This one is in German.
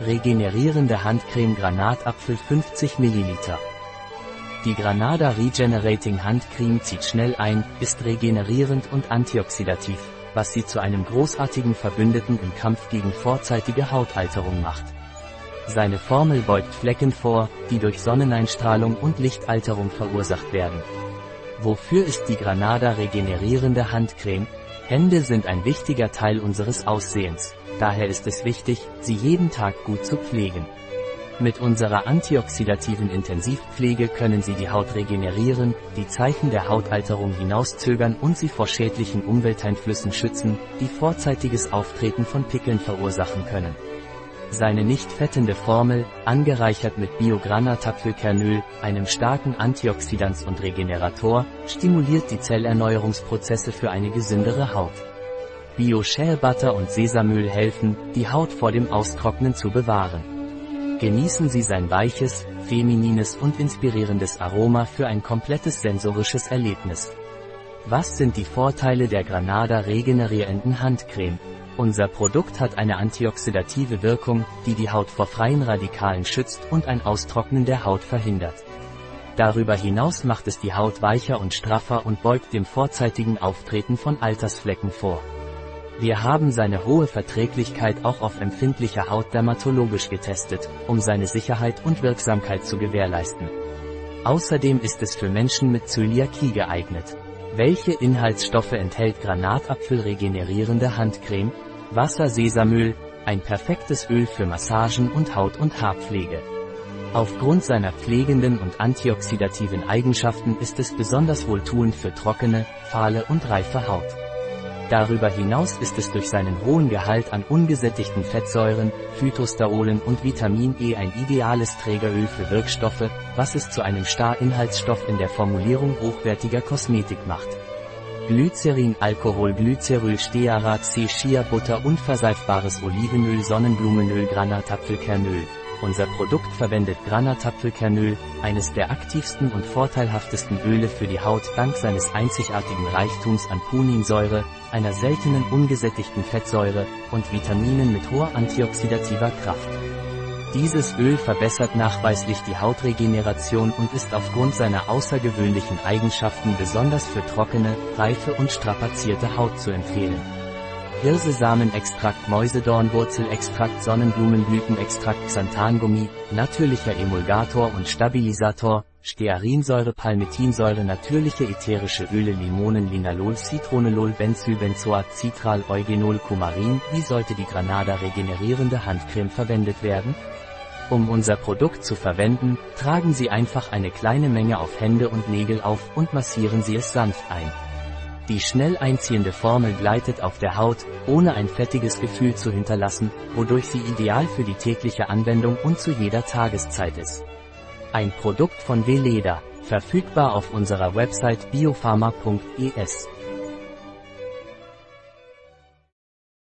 Regenerierende Handcreme Granatapfel 50 ml. Die Granada Regenerating Handcreme zieht schnell ein, ist regenerierend und antioxidativ, was sie zu einem großartigen Verbündeten im Kampf gegen vorzeitige Hautalterung macht. Seine Formel beugt Flecken vor, die durch Sonneneinstrahlung und Lichtalterung verursacht werden. Wofür ist die Granada regenerierende Handcreme? Hände sind ein wichtiger Teil unseres Aussehens. Daher ist es wichtig, sie jeden Tag gut zu pflegen. Mit unserer antioxidativen Intensivpflege können Sie die Haut regenerieren, die Zeichen der Hautalterung hinauszögern und sie vor schädlichen Umwelteinflüssen schützen, die vorzeitiges Auftreten von Pickeln verursachen können. Seine nicht fettende Formel, angereichert mit Biogranatapfelkernöl, einem starken Antioxidans und Regenerator, stimuliert die Zellerneuerungsprozesse für eine gesündere Haut. Bio-Share Butter und Sesamöl helfen, die Haut vor dem Austrocknen zu bewahren. Genießen Sie sein weiches, feminines und inspirierendes Aroma für ein komplettes sensorisches Erlebnis. Was sind die Vorteile der Granada regenerierenden Handcreme? Unser Produkt hat eine antioxidative Wirkung, die die Haut vor freien Radikalen schützt und ein Austrocknen der Haut verhindert. Darüber hinaus macht es die Haut weicher und straffer und beugt dem vorzeitigen Auftreten von Altersflecken vor. Wir haben seine hohe Verträglichkeit auch auf empfindlicher Haut dermatologisch getestet, um seine Sicherheit und Wirksamkeit zu gewährleisten. Außerdem ist es für Menschen mit Zöliakie geeignet. Welche Inhaltsstoffe enthält Granatapfel regenerierende Handcreme? Wasser Sesamöl, ein perfektes Öl für Massagen und Haut- und Haarpflege. Aufgrund seiner pflegenden und antioxidativen Eigenschaften ist es besonders wohltuend für trockene, fahle und reife Haut. Darüber hinaus ist es durch seinen hohen Gehalt an ungesättigten Fettsäuren, Phytosterolen und Vitamin E ein ideales Trägeröl für Wirkstoffe, was es zu einem Star-Inhaltsstoff in der Formulierung hochwertiger Kosmetik macht. Glycerin, Alkohol, Glyceryl, Stearat, C, Shea Butter, unverseifbares Olivenöl, Sonnenblumenöl, Granatapfelkernöl. Unser Produkt verwendet Granatapfelkernöl, eines der aktivsten und vorteilhaftesten Öle für die Haut dank seines einzigartigen Reichtums an Puninsäure, einer seltenen ungesättigten Fettsäure und Vitaminen mit hoher antioxidativer Kraft. Dieses Öl verbessert nachweislich die Hautregeneration und ist aufgrund seiner außergewöhnlichen Eigenschaften besonders für trockene, reife und strapazierte Haut zu empfehlen. Hirsesamenextrakt Mäusedornwurzelextrakt Sonnenblumenblütenextrakt Xanthangummi, natürlicher Emulgator und Stabilisator, Stearinsäure Palmitinsäure natürliche ätherische Öle Limonen Linalol Citronelol Benzylbenzoat Citral Eugenol Kumarin Wie sollte die Granada regenerierende Handcreme verwendet werden? Um unser Produkt zu verwenden, tragen Sie einfach eine kleine Menge auf Hände und Nägel auf und massieren Sie es sanft ein. Die schnell einziehende Formel gleitet auf der Haut, ohne ein fettiges Gefühl zu hinterlassen, wodurch sie ideal für die tägliche Anwendung und zu jeder Tageszeit ist. Ein Produkt von Veleda, verfügbar auf unserer Website biopharma.es.